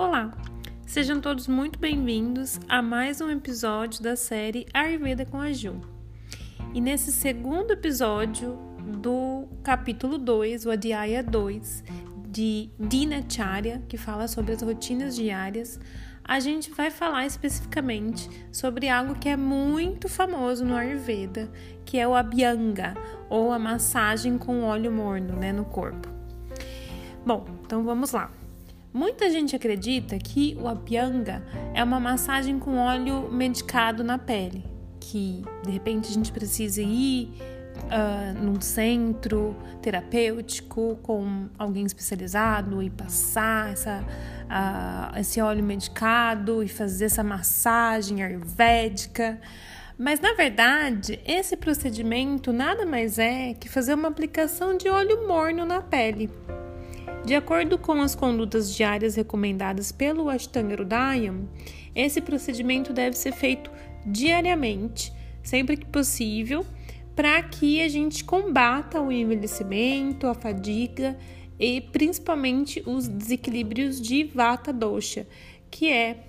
Olá, sejam todos muito bem-vindos a mais um episódio da série Ayurveda com a Ju. E nesse segundo episódio do capítulo 2, o Adhyaya 2, de Dinacharya, que fala sobre as rotinas diárias, a gente vai falar especificamente sobre algo que é muito famoso no Ayurveda, que é o Abhyanga, ou a massagem com óleo morno né, no corpo. Bom, então vamos lá. Muita gente acredita que o Abhyanga é uma massagem com óleo medicado na pele, que de repente a gente precisa ir uh, num centro terapêutico com alguém especializado e passar essa, uh, esse óleo medicado e fazer essa massagem ayurvédica. Mas na verdade, esse procedimento nada mais é que fazer uma aplicação de óleo morno na pele. De acordo com as condutas diárias recomendadas pelo Ashtanga Hridayam, esse procedimento deve ser feito diariamente, sempre que possível, para que a gente combata o envelhecimento, a fadiga e principalmente os desequilíbrios de Vata Dosha, que é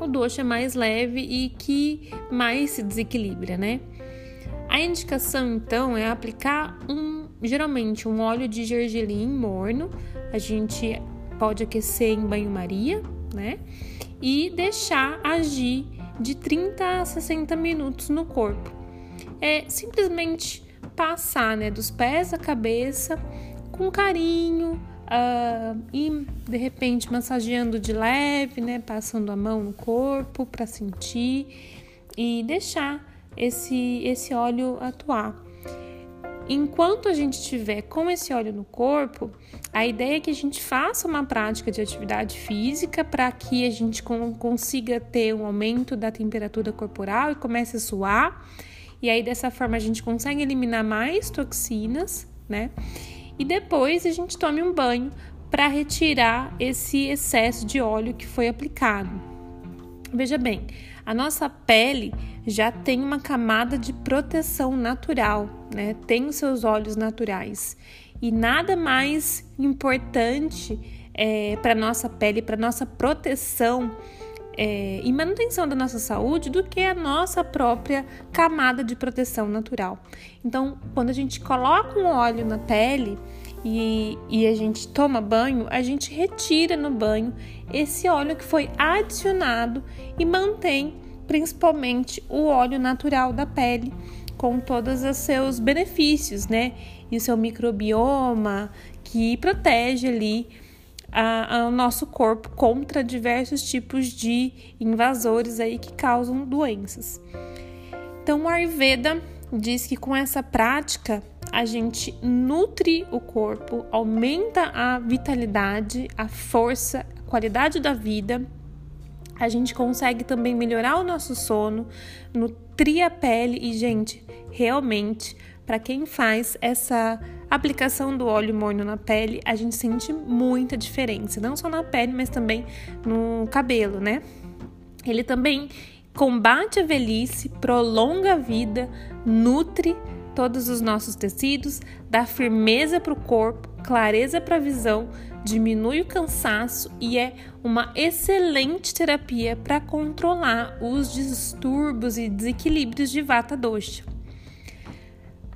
o dosha mais leve e que mais se desequilibra, né? A indicação então é aplicar um, geralmente um óleo de gergelim morno a gente pode aquecer em banho-maria, né? E deixar agir de 30 a 60 minutos no corpo. É simplesmente passar, né, dos pés à cabeça com carinho uh, e de repente massageando de leve, né, passando a mão no corpo para sentir e deixar esse esse óleo atuar. Enquanto a gente estiver com esse óleo no corpo, a ideia é que a gente faça uma prática de atividade física para que a gente consiga ter um aumento da temperatura corporal e comece a suar. E aí dessa forma a gente consegue eliminar mais toxinas, né? E depois a gente tome um banho para retirar esse excesso de óleo que foi aplicado. Veja bem, a nossa pele já tem uma camada de proteção natural, né? Tem os seus olhos naturais. E nada mais importante é, para nossa pele, para nossa proteção é, e manutenção da nossa saúde do que a nossa própria camada de proteção natural. Então, quando a gente coloca um óleo na pele e, e a gente toma banho, a gente retira no banho esse óleo que foi adicionado e mantém principalmente o óleo natural da pele com todos os seus benefícios, né? E o seu microbioma que protege ali o nosso corpo contra diversos tipos de invasores aí que causam doenças. Então, o Ayurveda diz que com essa prática a gente nutre o corpo, aumenta a vitalidade, a força, a qualidade da vida. A gente consegue também melhorar o nosso sono, nutrir a pele e, gente, realmente, para quem faz essa aplicação do óleo morno na pele, a gente sente muita diferença, não só na pele, mas também no cabelo, né? Ele também combate a velhice, prolonga a vida, nutre todos os nossos tecidos, dá firmeza para o corpo, clareza para a visão, diminui o cansaço e é uma excelente terapia para controlar os distúrbios e desequilíbrios de vata dosha.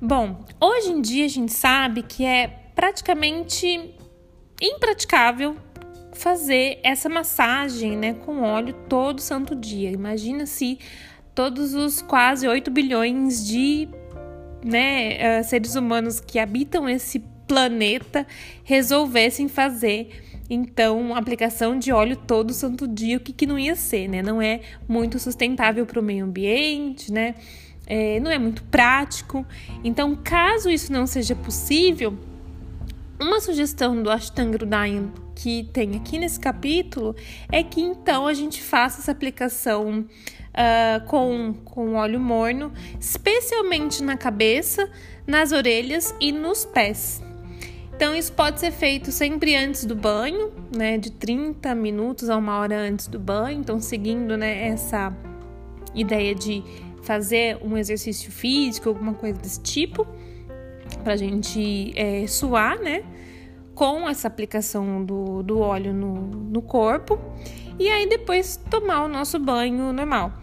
Bom, hoje em dia a gente sabe que é praticamente impraticável fazer essa massagem, né, com óleo todo santo dia. Imagina se todos os quase 8 bilhões de né, uh, seres humanos que habitam esse planeta resolvessem fazer então aplicação de óleo todo santo dia, o que, que não ia ser, né? Não é muito sustentável para o meio ambiente, né? É, não é muito prático. Então, caso isso não seja possível, uma sugestão do Ashtanga Hridayam que tem aqui nesse capítulo é que então a gente faça essa aplicação uh, com, com óleo morno, especialmente na cabeça, nas orelhas e nos pés. Então, isso pode ser feito sempre antes do banho, né? De 30 minutos a uma hora antes do banho. Então, seguindo né, essa ideia de fazer um exercício físico, alguma coisa desse tipo, pra gente é, suar, né? Com essa aplicação do, do óleo no, no corpo e aí depois tomar o nosso banho normal.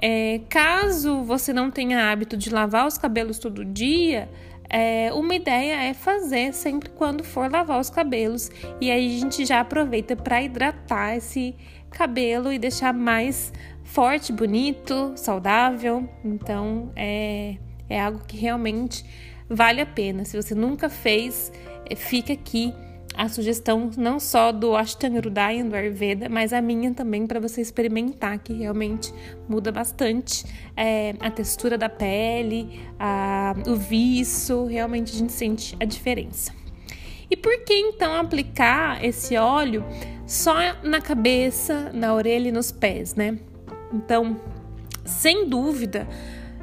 É, caso você não tenha hábito de lavar os cabelos todo dia, é, uma ideia é fazer sempre quando for lavar os cabelos e aí a gente já aproveita para hidratar esse cabelo e deixar mais forte, bonito, saudável. Então é, é algo que realmente vale a pena. Se você nunca fez, é, fica aqui a sugestão não só do Ashtanga Hridaya, do Ayurveda, mas a minha também para você experimentar, que realmente muda bastante é, a textura da pele, a, o viço, realmente a gente sente a diferença. E por que então aplicar esse óleo só na cabeça, na orelha e nos pés, né? Então, sem dúvida,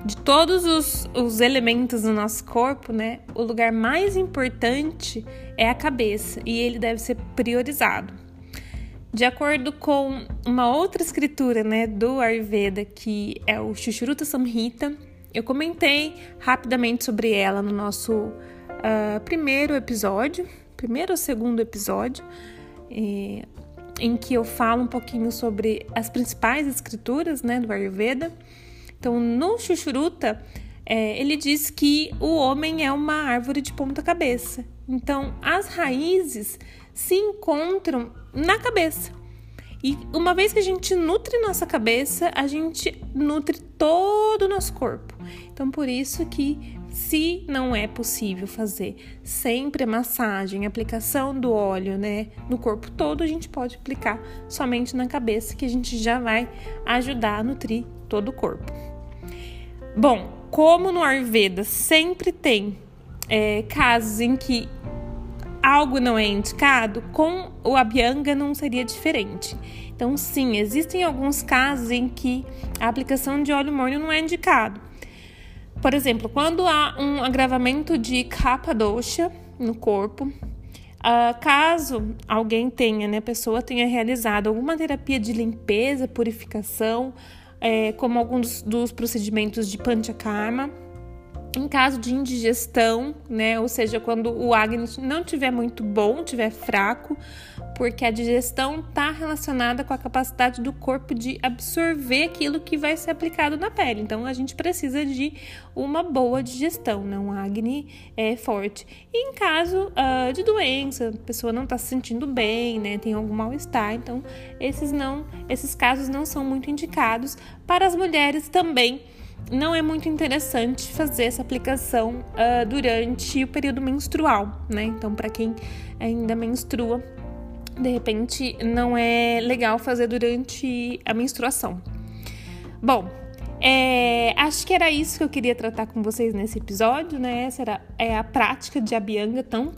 de todos os, os elementos do nosso corpo, né, o lugar mais importante é a cabeça e ele deve ser priorizado. De acordo com uma outra escritura, né, do Ayurveda, que é o Shushruta Samhita, eu comentei rapidamente sobre ela no nosso uh, primeiro episódio, primeiro ou segundo episódio, eh, em que eu falo um pouquinho sobre as principais escrituras, né, do Ayurveda. Então, no Chuchuruta, é, ele diz que o homem é uma árvore de ponta cabeça. Então, as raízes se encontram na cabeça. E uma vez que a gente nutre nossa cabeça, a gente nutre todo o nosso corpo. Então, por isso que se não é possível fazer sempre a massagem, a aplicação do óleo, né, no corpo todo, a gente pode aplicar somente na cabeça, que a gente já vai ajudar a nutrir todo o corpo. Bom, como no Ayurveda sempre tem é, casos em que algo não é indicado, com o Abhyanga não seria diferente. Então, sim, existem alguns casos em que a aplicação de óleo morno não é indicado. Por exemplo, quando há um agravamento de capa dosha no corpo, uh, caso alguém tenha, né, a pessoa tenha realizado alguma terapia de limpeza, purificação, é, como alguns dos procedimentos de panchakarma. Em caso de indigestão, né, ou seja, quando o Agni não estiver muito bom, estiver fraco, porque a digestão está relacionada com a capacidade do corpo de absorver aquilo que vai ser aplicado na pele. Então a gente precisa de uma boa digestão, né? Agni é forte. E em caso uh, de doença, a pessoa não está se sentindo bem, né, tem algum mal-estar, então esses não, esses casos não são muito indicados. Para as mulheres também não é muito interessante fazer essa aplicação uh, durante o período menstrual, né? Então, para quem ainda menstrua, de repente não é legal fazer durante a menstruação. Bom, é, acho que era isso que eu queria tratar com vocês nesse episódio, né? Essa era, é a prática de Abianga tão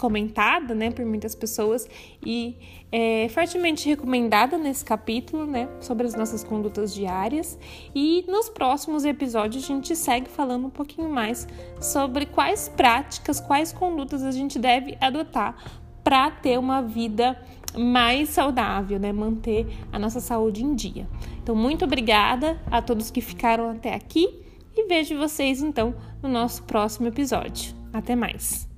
comentada, né, por muitas pessoas e é, fortemente recomendada nesse capítulo, né, sobre as nossas condutas diárias. E nos próximos episódios a gente segue falando um pouquinho mais sobre quais práticas, quais condutas a gente deve adotar para ter uma vida mais saudável, né? Manter a nossa saúde em dia. Então, muito obrigada a todos que ficaram até aqui e vejo vocês então no nosso próximo episódio. Até mais!